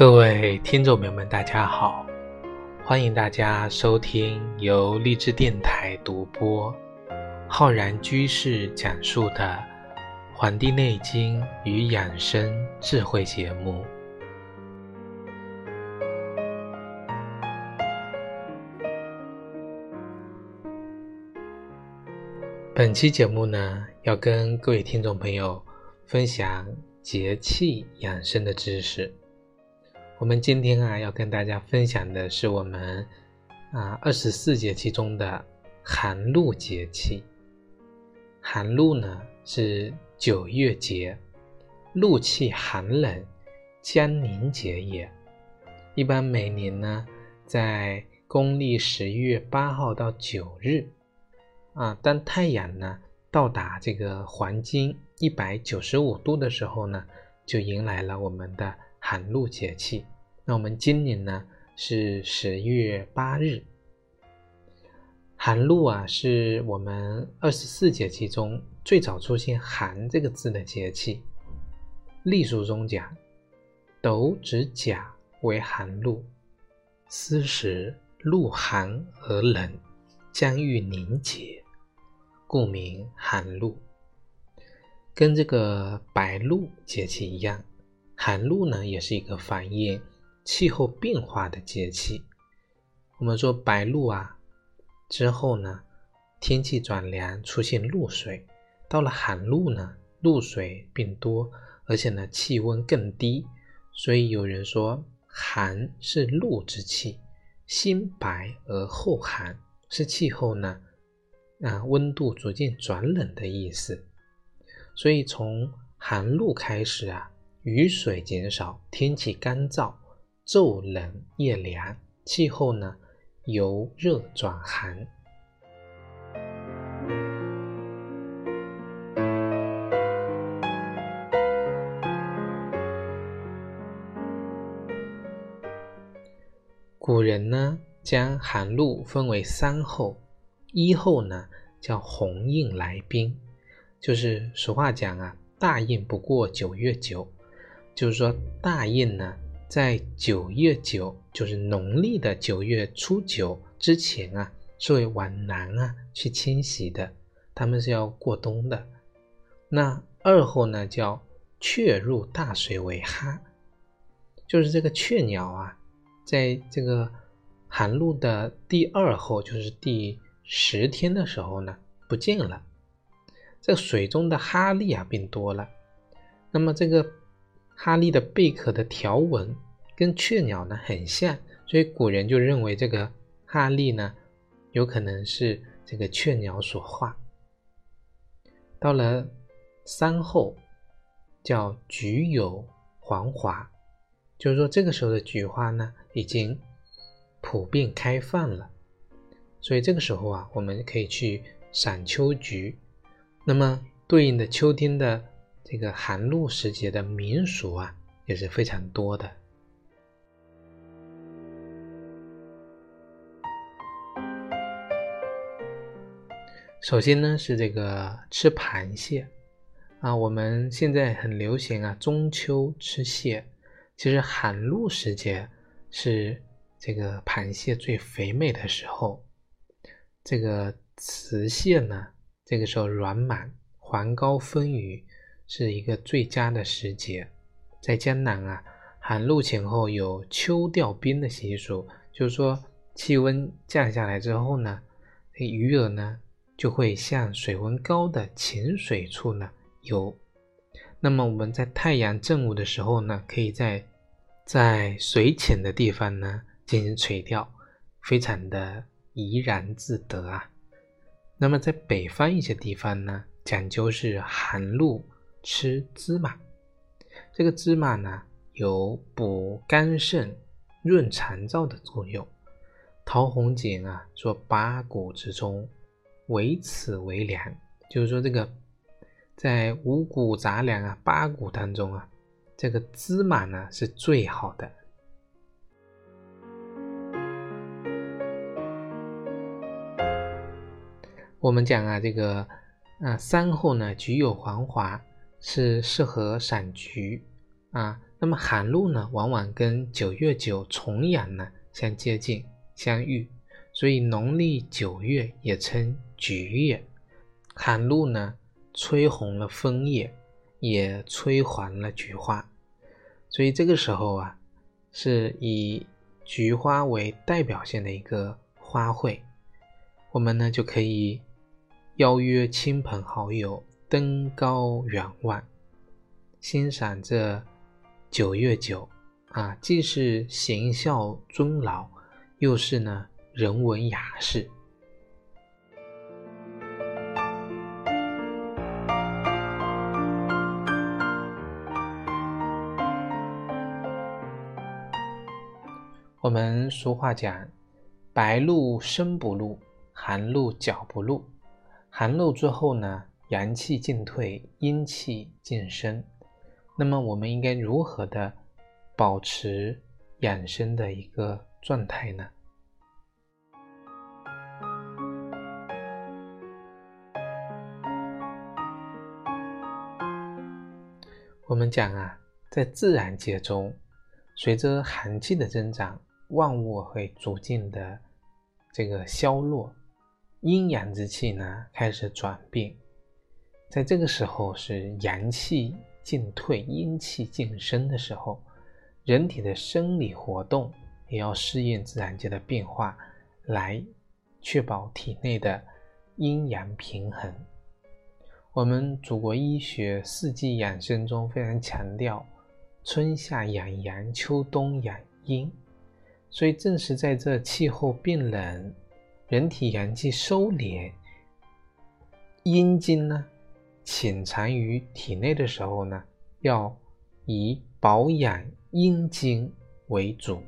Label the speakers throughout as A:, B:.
A: 各位听众朋友们，大家好！欢迎大家收听由励志电台独播、浩然居士讲述的《黄帝内经与养生智慧》节目。本期节目呢，要跟各位听众朋友分享节气养生的知识。我们今天啊，要跟大家分享的是我们啊二十四节气中的寒露节气。寒露呢是九月节，露气寒冷，将凝结也。一般每年呢，在公历十月八号到九日啊，当太阳呢到达这个黄金一百九十五度的时候呢，就迎来了我们的。寒露节气，那我们今年呢是十月八日。寒露啊，是我们二十四节气中最早出现“寒”这个字的节气。历书中讲：“斗指甲为寒露，斯时露寒而冷，将欲凝结，故名寒露。”跟这个白露节气一样。寒露呢，也是一个反映气候变化的节气。我们说白露啊，之后呢，天气转凉，出现露水。到了寒露呢，露水变多，而且呢，气温更低。所以有人说，寒是露之气，先白而后寒，是气候呢，啊，温度逐渐转冷的意思。所以从寒露开始啊。雨水减少，天气干燥，昼冷夜凉，气候呢由热转寒。古人呢将寒露分为三候，一候呢叫鸿运来宾，就是俗话讲啊，大运不过九月九。就是说，大雁呢，在九月九，就是农历的九月初九之前啊，是会往南啊去迁徙的，他们是要过冬的。那二后呢，叫雀入大水为哈，就是这个雀鸟啊，在这个寒露的第二后，就是第十天的时候呢，不见了，这水中的哈利啊变多了，那么这个。哈利的贝壳的条纹跟雀鸟呢很像，所以古人就认为这个哈利呢有可能是这个雀鸟所画。到了三后，叫菊有黄华，就是说这个时候的菊花呢已经普遍开放了，所以这个时候啊，我们可以去赏秋菊。那么对应的秋天的。这个寒露时节的民俗啊，也是非常多的。首先呢，是这个吃螃蟹啊，我们现在很流行啊，中秋吃蟹。其实寒露时节是这个螃蟹最肥美的时候，这个雌蟹呢，这个时候软满，黄膏丰腴。是一个最佳的时节，在江南啊，寒露前后有秋钓冰的习俗，就是说气温降下来之后呢，鱼儿呢就会向水温高的浅水处呢游。那么我们在太阳正午的时候呢，可以在在水浅的地方呢进行垂钓，非常的怡然自得啊。那么在北方一些地方呢，讲究是寒露。吃芝麻，这个芝麻呢有补肝肾、润肠燥的作用。陶弘景啊说：“八谷之中，唯此为良。”就是说，这个在五谷杂粮啊、八谷当中啊，这个芝麻呢是最好的。我们讲啊，这个啊，三后呢，菊有黄华。是适合赏菊啊，那么寒露呢，往往跟九月九重阳呢相接近相遇，所以农历九月也称菊月。寒露呢，吹红了枫叶，也吹黄了菊花，所以这个时候啊，是以菊花为代表性的一个花卉，我们呢就可以邀约亲朋好友登高远望，欣赏这。九月九啊，既是行孝尊老，又是呢人文雅士。我们俗话讲：“白露身不露，寒露脚不露。”寒露之后呢，阳气进退，阴气进升。那么我们应该如何的保持养生的一个状态呢？我们讲啊，在自然界中，随着寒气的增长，万物会逐渐的这个消落，阴阳之气呢开始转变，在这个时候是阳气。进退阴气晋升的时候，人体的生理活动也要适应自然界的变化，来确保体内的阴阳平衡。我们祖国医学四季养生中非常强调春夏养阳，秋冬养阴，所以正是在这气候变冷、人体阳气收敛、阴经呢？潜藏于体内的时候呢，要以保养阴经为主。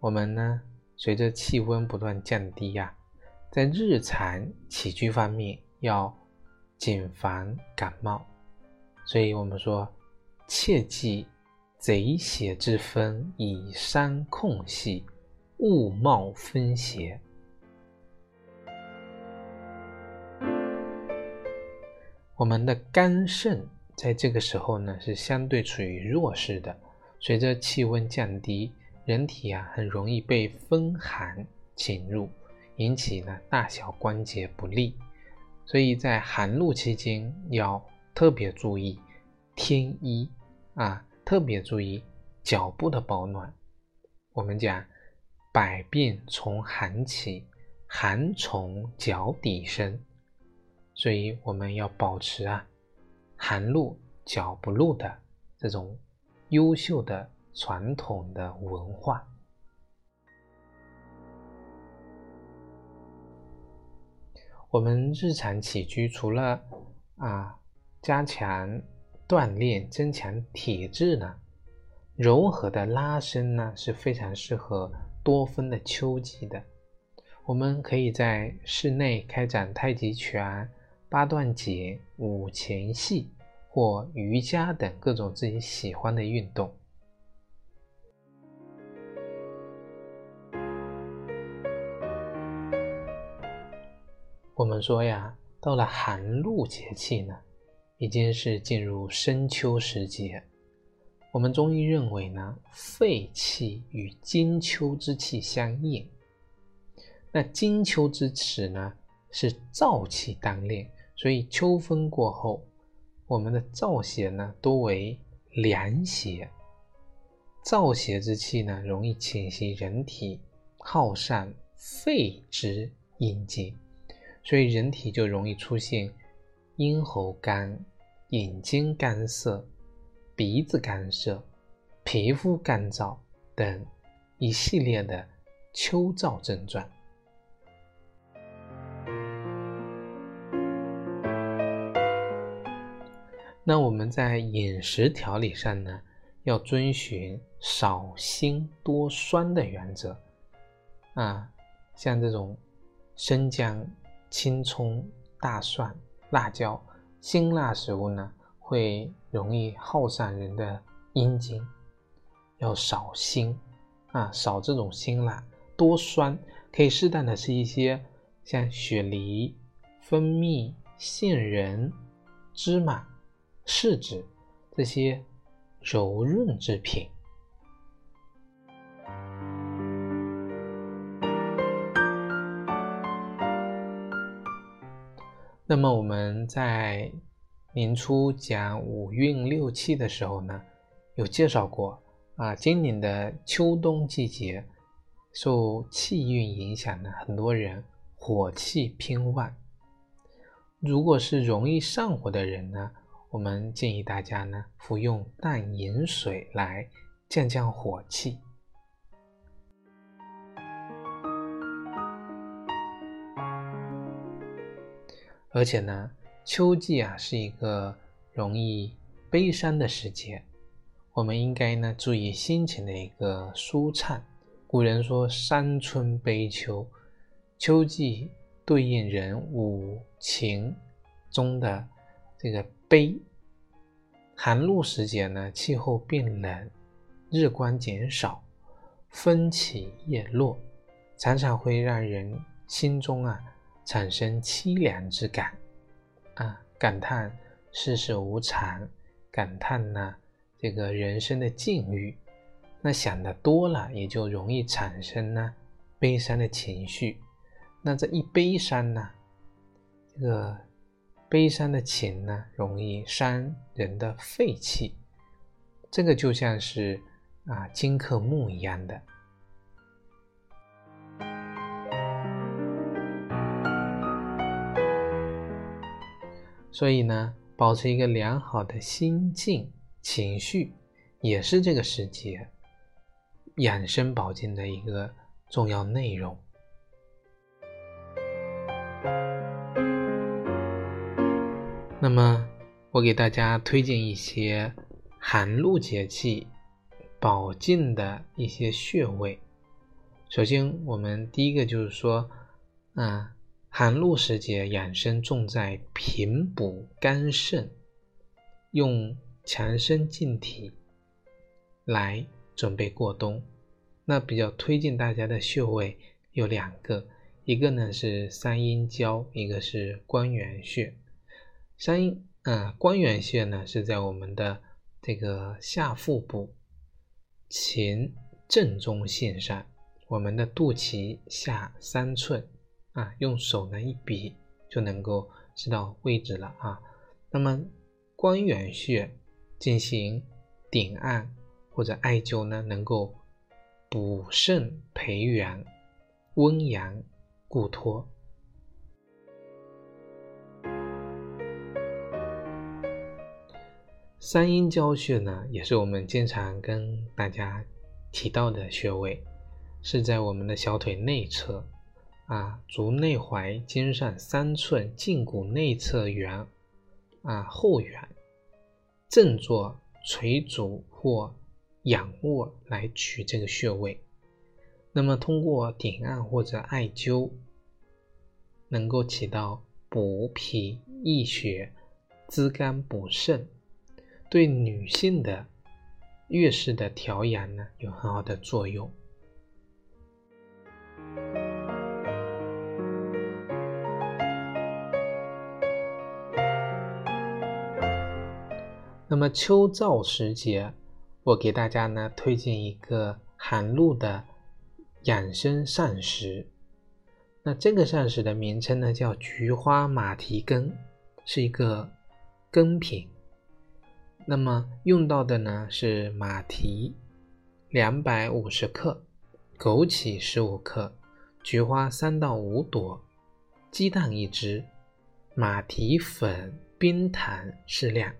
A: 我们呢，随着气温不断降低呀，在日常起居方面要谨防感冒。所以我们说，切忌贼血之风以伤空隙。物貌分邪，我们的肝肾在这个时候呢是相对处于弱势的。随着气温降低，人体啊很容易被风寒侵入，引起呢大小关节不利。所以在寒露期间要特别注意添衣啊，特别注意脚部的保暖。我们讲。百病从寒起，寒从脚底生，所以我们要保持啊寒露脚不露的这种优秀的传统的文化。我们日常起居除了啊加强锻炼、增强体质呢，柔和的拉伸呢是非常适合。多风的秋季的，我们可以在室内开展太极拳、八段锦、五禽戏或瑜伽等各种自己喜欢的运动。我们说呀，到了寒露节气呢，已经是进入深秋时节。我们中医认为呢，肺气与金秋之气相应。那金秋之时呢，是燥气当令，所以秋风过后，我们的燥邪呢多为凉邪。燥邪之气呢，容易侵袭人体，耗散肺之阴经，所以人体就容易出现咽喉干、眼睛干涩。鼻子干涩、皮肤干燥等一系列的秋燥症状。那我们在饮食调理上呢，要遵循少辛多酸的原则啊，像这种生姜、青葱、大蒜、辣椒、辛辣食物呢。会容易耗散人的阴经，要少辛啊，少这种辛辣，多酸，可以适当的吃一些像雪梨、蜂蜜、杏仁、芝麻、柿子这些柔润之品。那么我们在年初讲五运六气的时候呢，有介绍过啊，今年的秋冬季节受气运影响呢，很多人火气偏旺。如果是容易上火的人呢，我们建议大家呢服用淡盐水来降降火气。而且呢，秋季啊是一个容易悲伤的时节，我们应该呢注意心情的一个舒畅。古人说“伤春悲秋”，秋季对应人五情中的这个悲。寒露时节呢，气候变冷，日光减少，风起叶落，常常会让人心中啊。产生凄凉之感，啊，感叹世事无常，感叹呢这个人生的境遇，那想的多了，也就容易产生呢悲伤的情绪。那这一悲伤呢，这个悲伤的情呢，容易伤人的肺气，这个就像是啊金克木一样的。所以呢，保持一个良好的心境、情绪，也是这个时节养生保健的一个重要内容。那么，我给大家推荐一些寒露节气保健的一些穴位。首先，我们第一个就是说，啊。寒露时节养生重在平补肝肾，用强身健体来准备过冬。那比较推荐大家的穴位有两个，一个呢是三阴交，一个是关元穴。三阴，嗯，关元穴呢是在我们的这个下腹部前正中线上，我们的肚脐下三寸。啊，用手呢一比就能够知道位置了啊。那么关元穴进行点按或者艾灸呢，能够补肾培元、温阳固脱。三阴交穴呢，也是我们经常跟大家提到的穴位，是在我们的小腿内侧。啊，足内踝尖上三寸，胫骨内侧缘，啊后缘，正坐垂足或仰卧来取这个穴位。那么通过点按或者艾灸，能够起到补脾益血、滋肝补肾，对女性的月事的调养呢有很好的作用。那么秋燥时节，我给大家呢推荐一个寒露的养生膳食。那这个膳食的名称呢叫菊花马蹄羹，是一个羹品。那么用到的呢是马蹄两百五十克，枸杞十五克，菊花三到五朵，鸡蛋一只，马蹄粉、冰糖适量。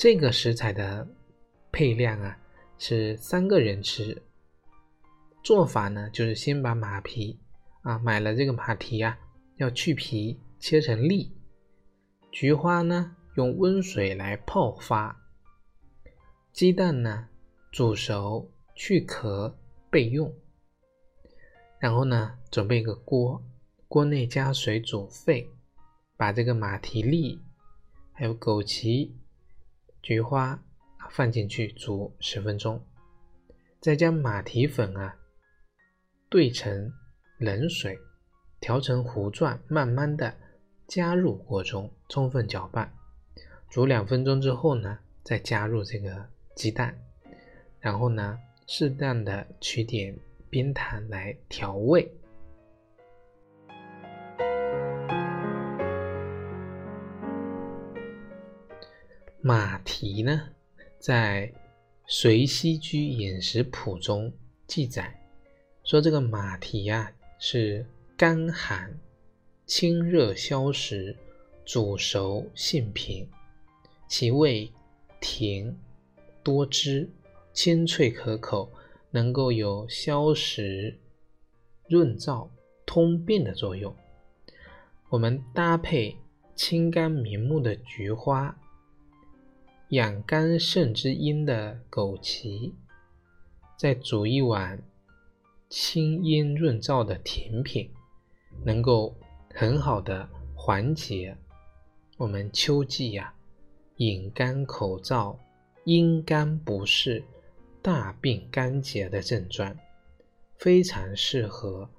A: 这个食材的配量啊是三个人吃。做法呢就是先把马蹄啊买了这个马蹄啊要去皮切成粒，菊花呢用温水来泡发，鸡蛋呢煮熟去壳备用。然后呢准备一个锅，锅内加水煮沸，把这个马蹄粒还有枸杞。菊花放进去煮十分钟，再将马蹄粉啊兑成冷水，调成糊状，慢慢的加入锅中，充分搅拌，煮两分钟之后呢，再加入这个鸡蛋，然后呢，适当的取点冰糖来调味。马蹄呢，在《随溪居饮食谱》中记载说，这个马蹄呀是甘寒、清热消食、煮熟性平，其味甜多汁、清脆可口，能够有消食、润燥、通便的作用。我们搭配清甘明目的菊花。养肝肾之阴的枸杞，再煮一碗清阴润燥的甜品，能够很好的缓解我们秋季呀饮干口燥、阴肝不适、大病肝结的症状，非常适合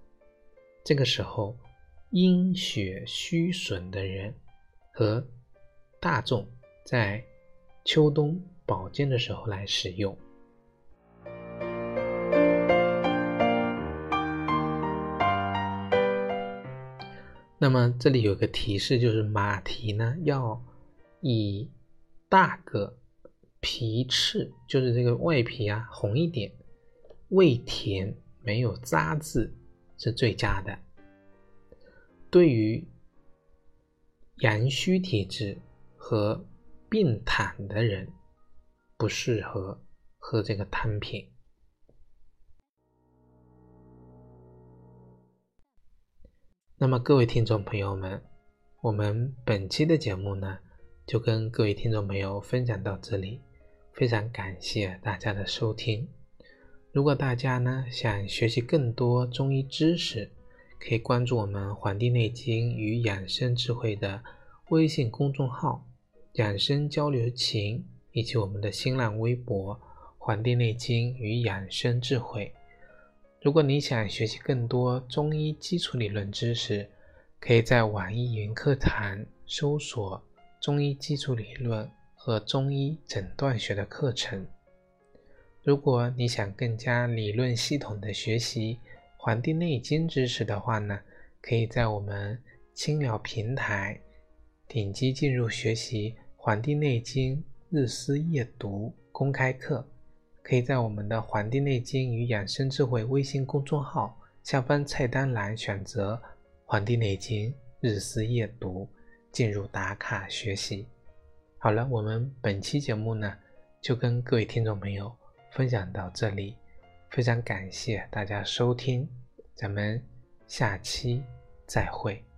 A: 这个时候阴血虚损的人和大众在。秋冬保健的时候来使用。那么这里有个提示，就是马蹄呢要以大个、皮赤，就是这个外皮啊红一点，味甜没有渣渍是最佳的。对于阳虚体质和病痰的人不适合喝这个汤品。那么，各位听众朋友们，我们本期的节目呢，就跟各位听众朋友分享到这里。非常感谢大家的收听。如果大家呢想学习更多中医知识，可以关注我们《黄帝内经与养生智慧》的微信公众号。养生交流群以及我们的新浪微博《黄帝内经与养生智慧》。如果你想学习更多中医基础理论知识，可以在网易云课堂搜索“中医基础理论”和“中医诊断学”的课程。如果你想更加理论系统的学习《黄帝内经》知识的话呢，可以在我们青鸟平台点击进入学习。《黄帝内经日思夜读》公开课，可以在我们的《黄帝内经与养生智慧》微信公众号下方菜单栏选择《黄帝内经日思夜读》，进入打卡学习。好了，我们本期节目呢，就跟各位听众朋友分享到这里，非常感谢大家收听，咱们下期再会。